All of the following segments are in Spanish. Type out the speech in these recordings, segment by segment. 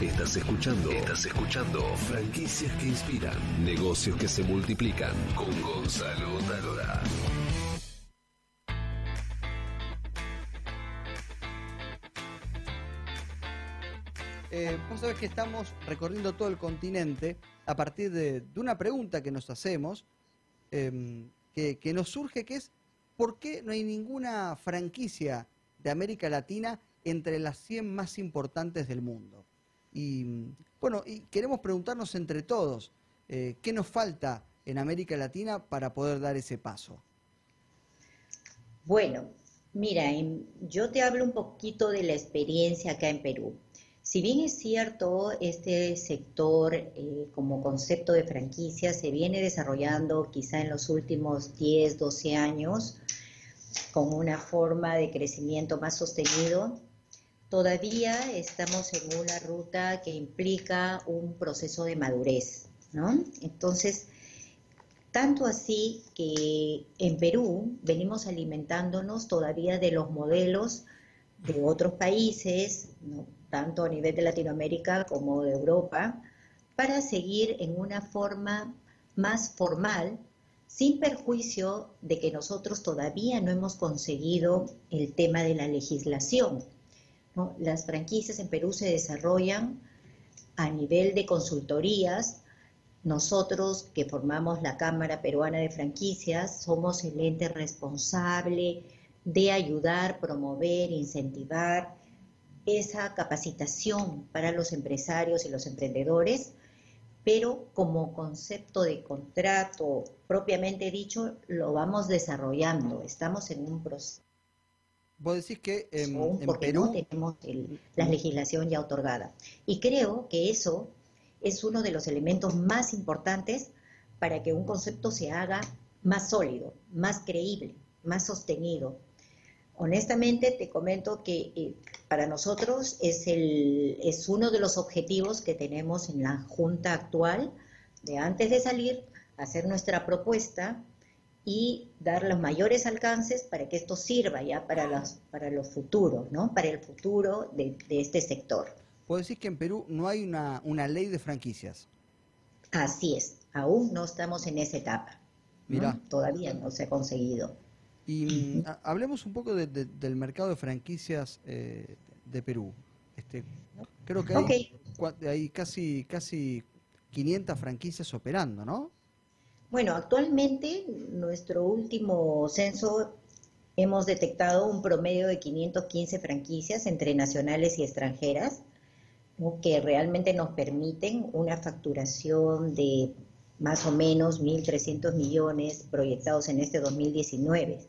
Estás escuchando. Estás escuchando. Franquicias que inspiran. Negocios que se multiplican. Con Gonzalo Talora. Eh, vos sabés que estamos recorriendo todo el continente a partir de, una pregunta que nos hacemos, em, que, que nos surge, que es ¿por qué no hay ninguna franquicia de América Latina entre las 100 más importantes del mundo? Y bueno, y queremos preguntarnos entre todos, eh, ¿qué nos falta en América Latina para poder dar ese paso? Bueno, mira, yo te hablo un poquito de la experiencia acá en Perú. Si bien es cierto, este sector eh, como concepto de franquicia se viene desarrollando quizá en los últimos 10, 12 años con una forma de crecimiento más sostenido, todavía estamos en una ruta que implica un proceso de madurez, ¿no? Entonces, tanto así que en Perú venimos alimentándonos todavía de los modelos de otros países, tanto a nivel de Latinoamérica como de Europa, para seguir en una forma más formal, sin perjuicio de que nosotros todavía no hemos conseguido el tema de la legislación. Las franquicias en Perú se desarrollan a nivel de consultorías, nosotros que formamos la Cámara Peruana de Franquicias somos el ente responsable de ayudar, promover, incentivar esa capacitación para los empresarios y los emprendedores, pero como concepto de contrato propiamente dicho, lo vamos desarrollando. Estamos en un proceso Vos decís que en, en porque Perú... no tenemos el- la legislación ya otorgada. Y creo que eso es uno de los elementos más importantes para que un concepto se haga más sólido, más creíble, más sostenido. Honestamente te comento que eh, para nosotros es, el, es uno de los objetivos que tenemos en la Junta actual, de antes de salir, hacer nuestra propuesta y dar los mayores alcances para que esto sirva ya para los, para los futuros, ¿no? Para el futuro de, de este sector. Vos decís que en Perú no hay una, una ley de franquicias. Así es, aún no estamos en esa etapa. ¿no? Mirá. Todavía no se ha conseguido. Y mm, ha- hablemos un poco de- de- del mercado de franquicias eh, de Perú. Este, creo que hay, cua- hay casi, casi 500 franquicias operando, ¿no? Bueno, actualmente nuestro último censo hemos detectado un promedio de 515 franquicias entre nacionales y extranjeras, que realmente nos permiten una facturación de más o menos 1.300 millones proyectados en este 2019.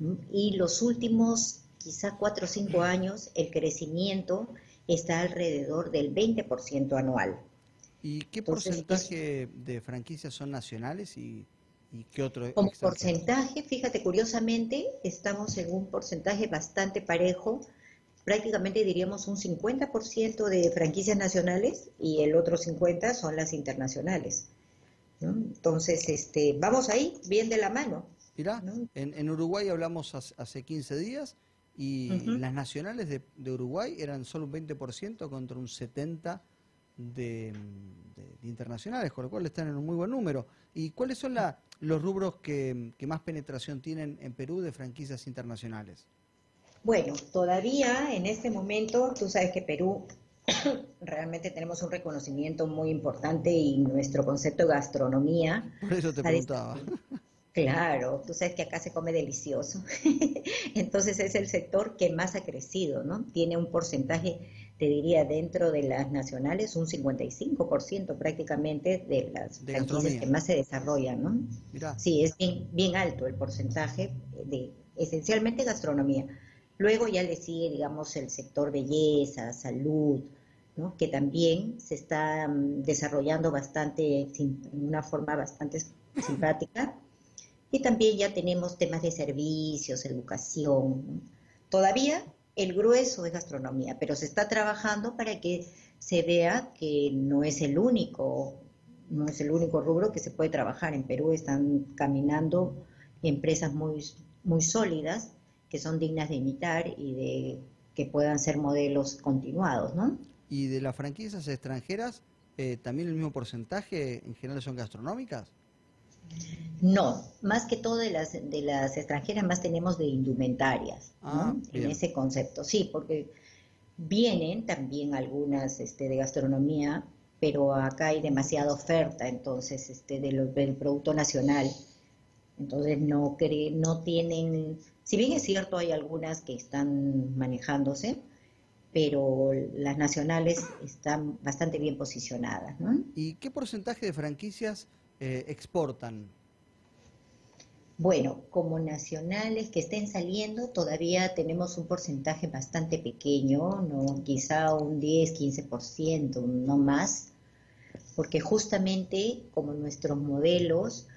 ¿no? Y los últimos quizá 4 o 5 años el crecimiento está alrededor del 20% anual. ¿Y qué Entonces, porcentaje de franquicias son nacionales y, y qué otro Como porcentaje, fíjate, curiosamente, estamos en un porcentaje bastante parejo, prácticamente diríamos un 50% de franquicias nacionales y el otro 50% son las internacionales. ¿no? Entonces, este, vamos ahí, bien de la mano. Mirá, en, en Uruguay hablamos hace, hace 15 días y las nacionales de, de Uruguay eran solo un 20% contra un 70% de, de- de internacionales, con lo cual están en un muy buen número. ¿Y cuáles son la- los rubros que, que más penetración tienen en Perú de franquicias internacionales? Bueno, todavía en este momento, tú sabes que Perú realmente tenemos un reconocimiento muy importante y nuestro concepto de gastronomía Por eso te preguntaba. Claro, tú sabes que acá se come delicioso. Entonces es el sector que más ha crecido, ¿no? Tiene un porcentaje, te diría, dentro de las nacionales, un 55% prácticamente de las De franquicias que más se desarrollan, ¿no? Mirá. Sí, es bien, bien alto el porcentaje de esencialmente gastronomía. Luego ya le sigue, digamos, el sector belleza, salud, ¿no? que también se está mm, desarrollando bastante, en una forma bastante simpática. Y también ya tenemos temas de servicios, educación. ¿no? Todavía el grueso es gastronomía, pero se está trabajando para que se vea que no es el único, no es el único rubro que se puede trabajar. En Perú están caminando empresas muy, muy sólidas que son dignas de imitar y de que puedan ser modelos continuados, ¿no? ¿Y de las franquicias extranjeras, eh, también el mismo porcentaje en general son gastronómicas? No, más que todo de las, de las extranjeras, más tenemos de indumentarias, Ah, ¿no? En ese concepto, sí, porque vienen también algunas este, de gastronomía, pero acá hay demasiada oferta, entonces, este, de lo- del producto nacional. Entonces no cre- no tienen, si bien es cierto, hay algunas que están manejándose, pero las nacionales están bastante bien posicionadas, ¿no? ¿Y qué porcentaje de franquicias eh, exportan? Bueno, como nacionales que estén saliendo, todavía tenemos un porcentaje bastante pequeño, ¿no? Quizá un 10, 15%, no más, porque justamente como nuestros modelos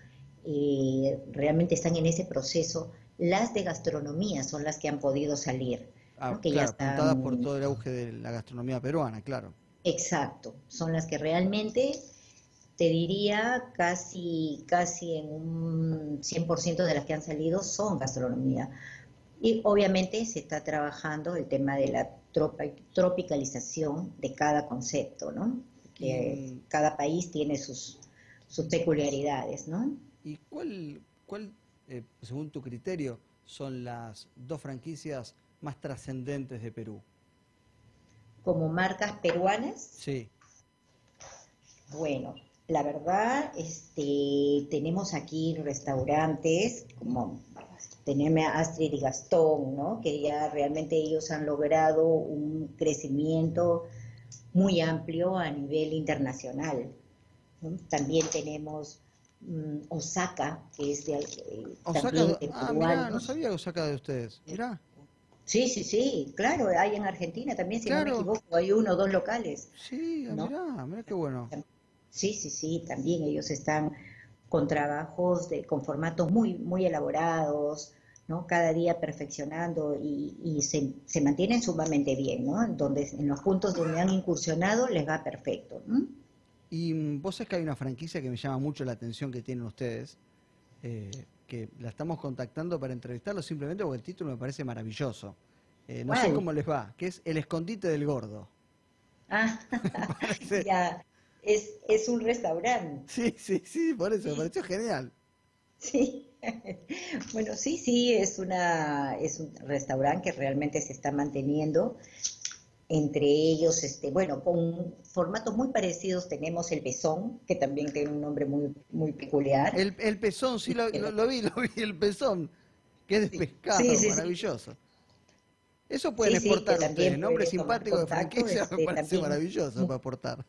eh, realmente están en ese proceso, las de gastronomía son las que han podido salir, Ah, ¿no? Que ya están- apuntadas por todo el auge de la gastronomía peruana, claro. Exacto, son las que realmente, te diría, casi, casi en un 100% de las que han salido son gastronomía. Y obviamente se está trabajando el tema de la tropicalización de cada concepto, ¿no? Que Y- cada país tiene sus, sus peculiaridades, ¿no? ¿Y cuál, cuál eh, según tu criterio, son las dos franquicias más trascendentes de Perú? Como marcas peruanas, Sí. Bueno, la verdad, este, tenemos aquí restaurantes como tenemos a Astrid y Gastón, ¿no? Que ya realmente ellos han logrado un crecimiento muy amplio a nivel internacional. ¿no? También tenemos mm, Osaka, que es de, eh, Osaka, también de ah, mirá, no sabía Osaka de ustedes. Mirá, Sí, sí, sí, claro, hay en Argentina también, si no me equivoco, hay uno o dos locales. sí, ¿No? mirá, mirá qué bueno. Sí, sí, sí, también ellos están con trabajos de, con formatos muy, muy elaborados, ¿no? Cada día perfeccionando y, y se, se mantienen sumamente bien, ¿no? Donde, en los puntos donde han incursionado les va perfecto, ¿no? Y mm, vos sabés que hay una franquicia que me llama mucho la atención que tienen ustedes, eh, que la estamos contactando para entrevistarlo simplemente porque el título me parece maravilloso. Eh, no sé cómo les va, que es El escondite del gordo. Ah, ya, es, es un restaurante, Sí, sí, sí, por eso me pareció genial. sí. Bueno, sí, sí, es una, es un restaurante que realmente se está manteniendo. Entre ellos, este, bueno, con formatos muy parecidos tenemos el Besón, que también tiene un nombre muy, muy peculiar. El, el pezón, sí, lo, lo- lo vi, lo vi, el pezón, que es de Sí, pescado, sí, sí, sí. maravilloso. Eso pueden exportar ustedes, nombre simpático de franquicia, me este, parece también. maravilloso para aportar.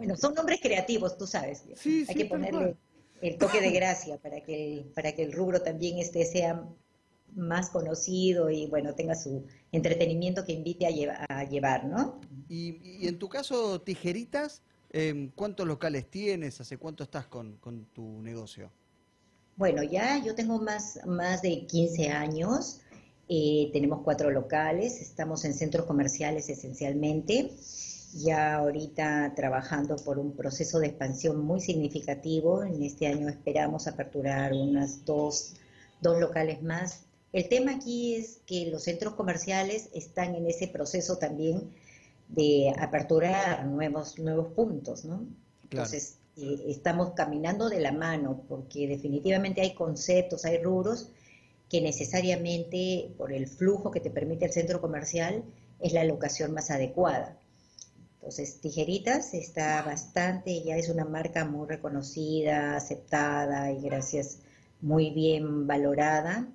Bueno, son nombres creativos, tú sabes. Sí, Hay sí, que ponerle el toque de gracia para que el, para que el rubro también este sea más conocido y bueno, tenga su entretenimiento que invite a, lleva- a llevar, ¿no? Y, y en tu caso, tijeritas, em, ¿cuántos locales tienes? ¿Hace cuánto estás con, con tu negocio? Bueno, ya yo tengo más, más de 15 años, eh, tenemos cuatro locales, estamos en centros comerciales esencialmente, ya ahorita trabajando por un proceso de expansión muy significativo, en este año esperamos aperturar unas dos, dos locales más. El tema aquí es que los centros comerciales están en ese proceso también de aperturar nuevos, nuevos puntos, ¿no? Claro. Entonces, eh, estamos caminando de la mano porque definitivamente hay conceptos, hay rubros que necesariamente por el flujo que te permite el centro comercial es la locación más adecuada. Entonces, Tijeritas está bastante, ya es una marca muy reconocida, aceptada y gracias, muy bien valorada,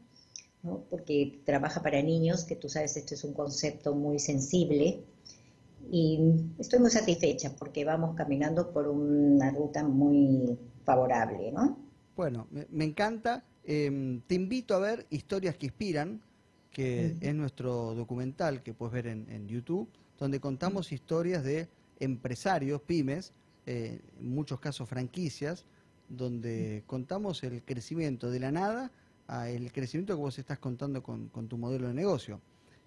¿no? porque trabaja para niños, que tú sabes, esto es un concepto muy sensible, y estoy muy satisfecha porque vamos caminando por una ruta muy favorable, ¿no? Bueno, me, encanta. Em, te invito a ver Historias que Inspiran, que es nuestro documental que puedes ver en, en YouTube, donde contamos historias de empresarios, pymes, eh, en muchos casos franquicias, donde contamos el crecimiento de la nada a el crecimiento que vos estás contando con, con tu modelo de negocio.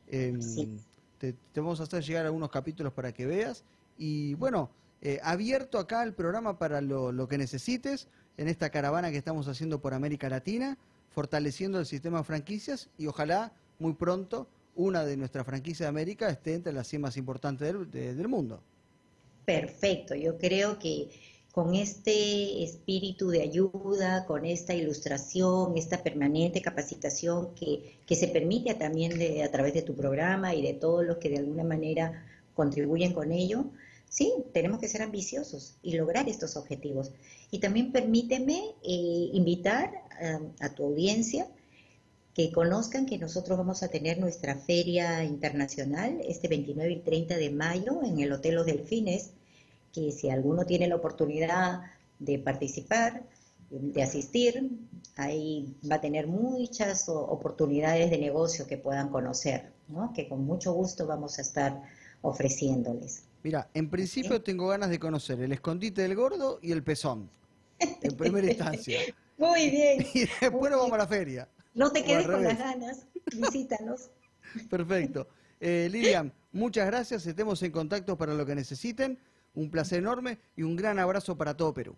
Em, Sí. te, te vamos a hacer llegar algunos capítulos para que veas. Y bueno, eh, abierto acá el programa para lo, lo que necesites en esta caravana que estamos haciendo por América Latina, fortaleciendo el sistema de franquicias y ojalá muy pronto una de nuestras franquicias de América esté entre las 100 más importantes del, del mundo. Perfecto, yo creo que con este espíritu de ayuda, con esta ilustración, esta permanente capacitación que, que se permite también de, a través de tu programa y de todos los que de alguna manera contribuyen con ello, sí, tenemos que ser ambiciosos y lograr estos objetivos. Y también permíteme eh, invitar a tu audiencia que conozcan que nosotros vamos a tener nuestra feria internacional este 29 y 30 de mayo en el Hotel Los Delfines que si alguno tiene la oportunidad de participar, de asistir, ahí va a tener muchas oportunidades de negocio que puedan conocer, ¿no? que con mucho gusto vamos a estar ofreciéndoles. Mira, en principio tengo ganas de conocer el escondite del gordo y el pezón, en primera instancia. Muy bien. Y después nos vamos a la feria. No te quedes con las ganas, visítanos. Perfecto. Eh, Lilian, muchas gracias, estemos en contacto para lo que necesiten. Un placer enorme y un gran abrazo para todo Perú.